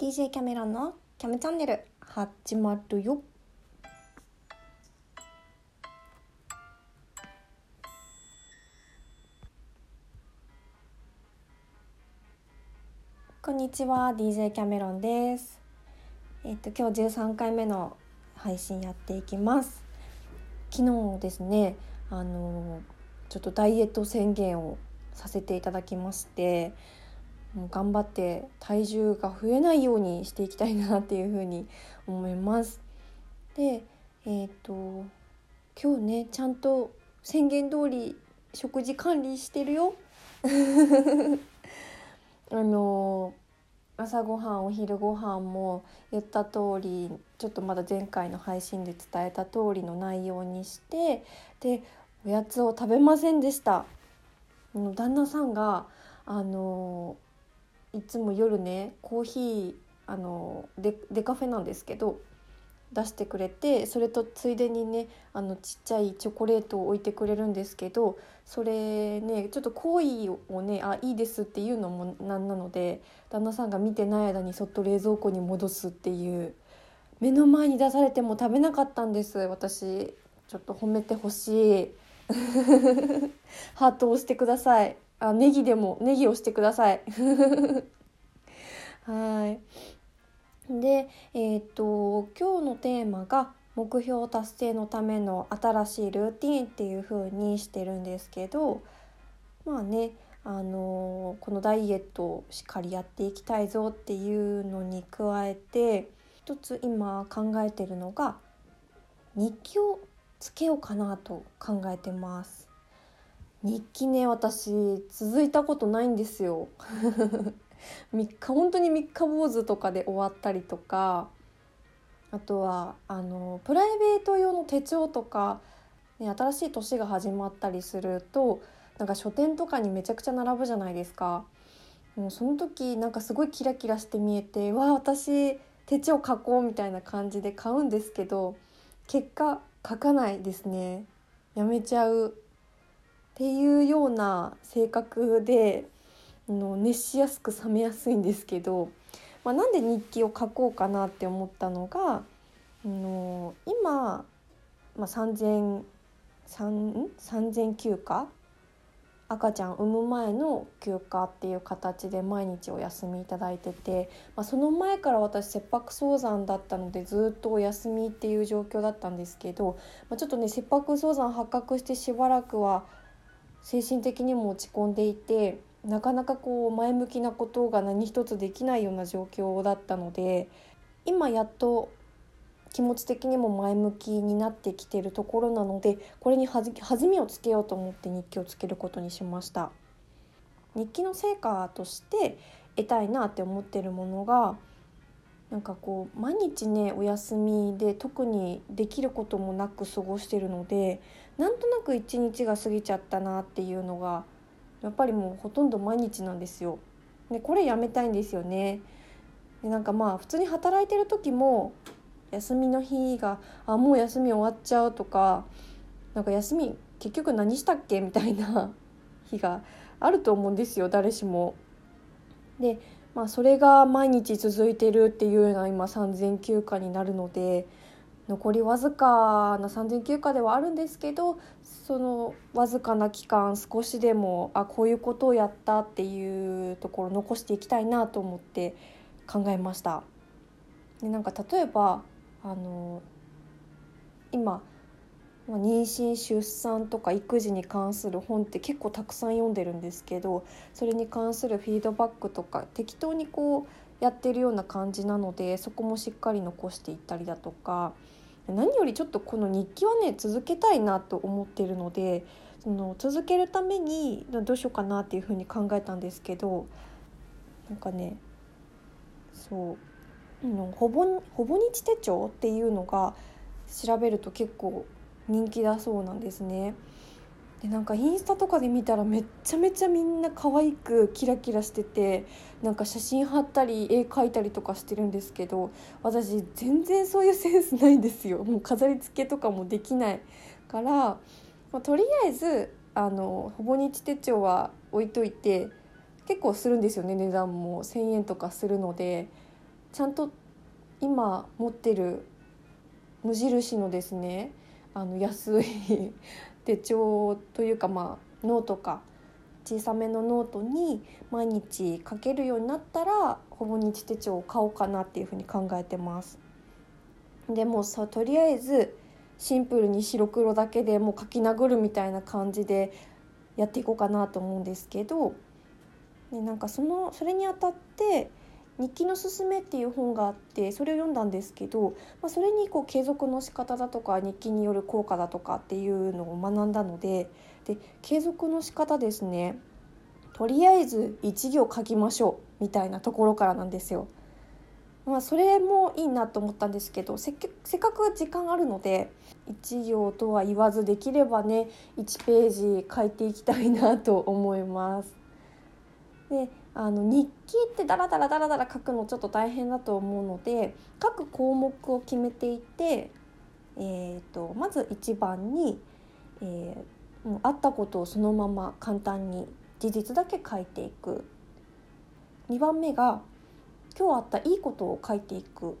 DJ キャメロンのキャメチャンネル始まるよ。こんにちは DJ キャメロンです。えっと今日13回目の配信やっていきます。昨日ですねあのちょっとダイエット宣言をさせていただきまして頑張って体重が増えないようにしていきたいなっていうふうに思います。でえっ、と今日ねちゃんと宣言通り食事管理してるよ。あの朝ごはんお昼ご飯も言った通りちょっとまだ前回の配信で伝えた通りの内容にしてでおやつを食べませんでした。旦那さんがあのいつも夜ねコーヒーあのデデカフェなんですけど出してくれてそれとついでにねあのちっちゃいチョコレートを置いてくれるんですけどそれねちょっと好意をねあいいですっていうのもなんなので旦那さんが見てない間にそっと冷蔵庫に戻すっていう目の前に出されても食べなかったんです。私ちょっと褒めてほしい。ハートを押してください。あネギでもネギをしてください。はい。でえっ、と今日のテーマが目標達成のための新しいルーティンっていう風にしてるんですけどまあねあのこのダイエットをしっかりやっていきたいぞっていうのに加えて一つ今考えてるのが日記をつけようかなと考えてます。日記ね私続いたことないんですよ。3日本当に3日坊主とかで終わったりとかあとはあのプライベート用の手帳とか、ね、新しい年が始まったりするとなんか書店とかにめちゃくちゃ並ぶじゃないですか。もうその時なんかすごいキラキラして見えてわあ私手帳書こうみたいな感じで買うんですけど結果書かないですね。やめちゃう。っていうような性格での熱しやすく冷めやすいんですけど、まあ、なんで日記を書こうかなって思ったのがの今、まあ、3000 3000休暇？赤ちゃん産む前の休暇っていう形で毎日お休みいただいてて、まあ、その前から私切迫早産だったのでずっとお休みっていう状況だったんですけど、まあ、ちょっとね切迫早産発覚してしばらくは精神的にも落ち込んでいてなかなかこう前向きなことが何一つできないような状況だったので今やっと気持ち的にも前向きになってきてるところなのでこれに弾みをつけようと思って日記をつけることにしました。日記の成果として得たいなって思ってるものがなんかこう毎日ねお休みで特にできることもなく過ごしてるのでなんとなく一日が過ぎちゃったなっていうのがやっぱりもうほとんど毎日なんですよ。でこれやめたいんですよね。でなんかまあ普通に働いてる時も休みの日があもう休み終わっちゃうとかなんか休み結局何したっけ？みたいな 日があると思うんですよ誰しも。でまあそれが毎日続いてるっていうような今3,000休暇になるので残りわずかな3,000休暇ではあるんですけどそのわずかな期間少しでもあこういうことをやったっていうところを残していきたいなと思って考えました。でなんか例えばあの今妊娠出産とか育児に関する本って結構たくさん読んでるんですけどそれに関するフィードバックとか適当にこうやってるような感じなのでそこもしっかり残していったりだとか何よりちょっとこの日記はね続けたいなと思ってるのでその続けるためにどうしようかなっていうふうに考えたんですけどなんかねそうほぼほぼ日手帳っていうのが調べると結構人気だそうなんですね。でなんかインスタとかで見たらめっちゃめちゃみんな可愛くキラキラしててなんか写真貼ったり絵描いたりとかしてるんですけど私全然そういうセンスないんですよ。もう飾り付けとかもできないから、まあ、とりあえずあのほぼ日手帳は置いといて結構するんですよね値段も。1,000円とかするのでちゃんと今持ってる無印のですねあの安い手帳というかまあノートか小さめのノートに毎日書けるようになったらほぼ日手帳を買おうかなっていうふうに考えてます。でもさとりあえずシンプルに白黒だけでもう書き殴るみたいな感じでやっていこうかなと思うんですけど、ね、なんかそのそれにあたって日記のすすめっていう本があってそれを読んだんですけど、まあ、それにこう継続の仕方だとか日記による効果だとかっていうのを学んだのでで継続の仕方ですねとりあえず1行書きましょうみたいなところからなんですよ。まあ、それもいいなと思ったんですけどせっかく時間あるので1行とは言わずできればね1ページ書いていきたいなと思います。であの日記ってダラダラダラダラ書くのちょっと大変だと思うので各項目を決めていて、えーと、まず1番に、えー、もうあったことをそのまま簡単に事実だけ書いていく。2番目が今日あったいいことを書いていく。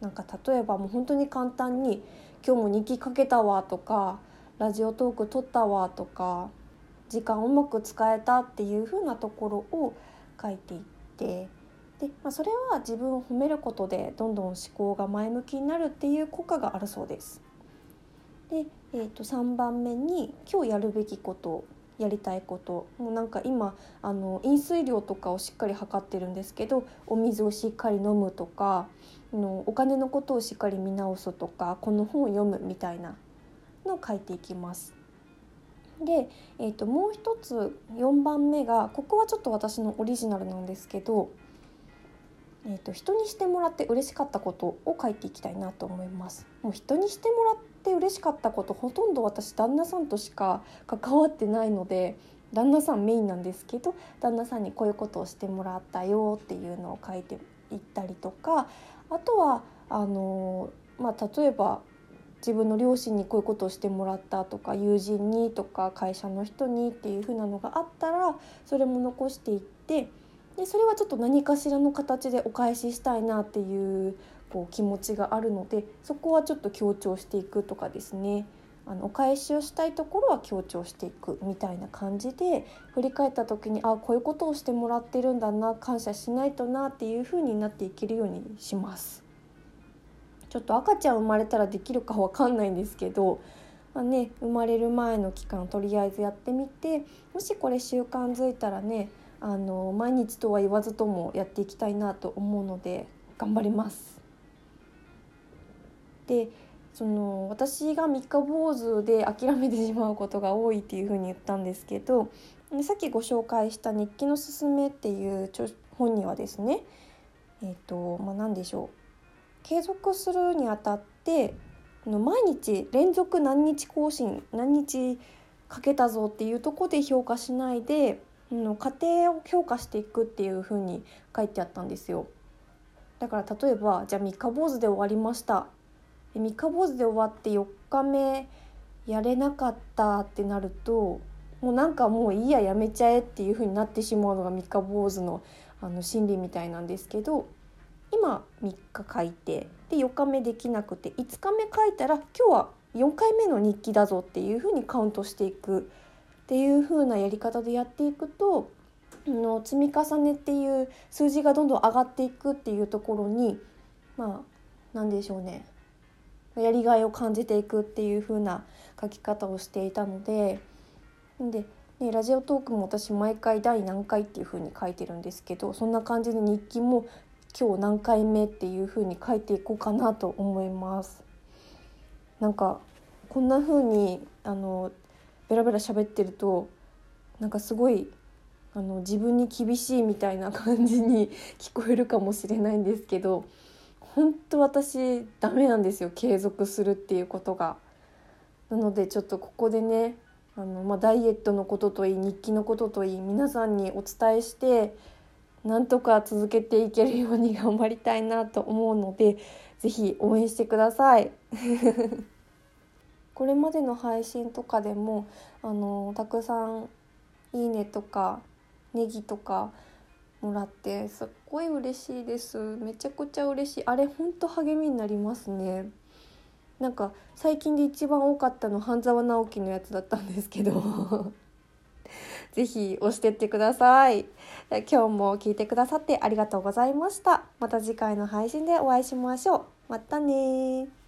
なんか例えばもう本当に簡単に「今日も日記書けたわ」とか「ラジオトーク撮ったわ」とか時間をうまく使えたっていう風なところを書いていってで、まあ、それは自分を褒めることでどんどん思考が前向きになるっていう効果があるそうです。で、えー、と3番目に今日やるべきことやりたいこともうなんか今あの飲水量とかをしっかり測ってるんですけどお水をしっかり飲むとかのお金のことをしっかり見直すとかこの本を読むみたいなのを書いていきます。で、えー、ともう一つ4番目がここはちょっと私のオリジナルなんですけど、えー、と人にしてもらって嬉しかったことを書いていきたいなと思います。もう人にしてもらって嬉しかったことほとんど私旦那さんとしか関わってないので旦那さんメインなんですけど旦那さんにこういうことをしてもらったよっていうのを書いていったりとかあとはあのまあ、例えば自分の両親にこういうことをしてもらったとか友人にとか会社の人にっていう風なのがあったらそれも残していってでそれはちょっと何かしらの形でお返ししたいなっていうこう気持ちがあるのでそこはちょっと強調していくとかですねあのお返しをしたいところは強調していくみたいな感じで振り返った時にあこういうことをしてもらってるんだな感謝しないとなっていう風になっていけるようにします。ちょっと赤ちゃん生まれたらできるか分かんないんですけど、まあね、生まれる前の期間とりあえずやってみてもしこれ習慣づいたらねあの毎日とは言わずともやっていきたいなと思うので頑張ります。でその私が三日坊主で諦めてしまうことが多いっていうふうに言ったんですけどさっきご紹介した「日記のすすめ」っていう本にはですねえっ、ー、とまあ何でしょう継続するにあたって毎日連続何日更新何日かけたぞっていうとこで評価しないで家庭を評価していくっていう風に書いてあったんですよ。だから例えばじゃあ三日坊主で終わりました三日坊主で終わって4日目やれなかったってなるともうなんかもういいややめちゃえっていう風になってしまうのが三日坊主のあの心理みたいなんですけど今3日書いてで4日目できなくて5日目書いたら今日は4回目の日記だぞっていうふうにカウントしていく。っていう風なやり方でやっていくとの積み重ねっていう数字がどんどん上がっていくっていうところにまあ何でしょうね。やりがいを感じていくっていう風な書き方をしていたのでで、ね、ラジオトークも私毎回第何回っていう風に書いてるんですけどそんな感じで日記も今日何回目っていう風に書いていこうかなと思います。なんかこんな風にあのベラベラ喋ってるとなんかすごいあの自分に厳しいみたいな感じに 聞こえるかもしれないんですけど本当私ダメなんですよ継続するっていうことが。なのでちょっとここでねあの、まあ、ダイエットのことといい日記のことといい皆さんにお伝えしてなんとか続けていけるように頑張りたいなと思うので是非応援してください。これまでの配信とかでもあのたくさん「いいね」とか「ネギ」とかもらってすっごい嬉しいです。めちゃくちゃ嬉しい。あれほんと励みになりますね。なんか最近で一番多かったの半沢直樹のやつだったんですけど。ぜひ押してってください。今日も聞いてくださってありがとうございました。また次回の配信でお会いしましょう。またね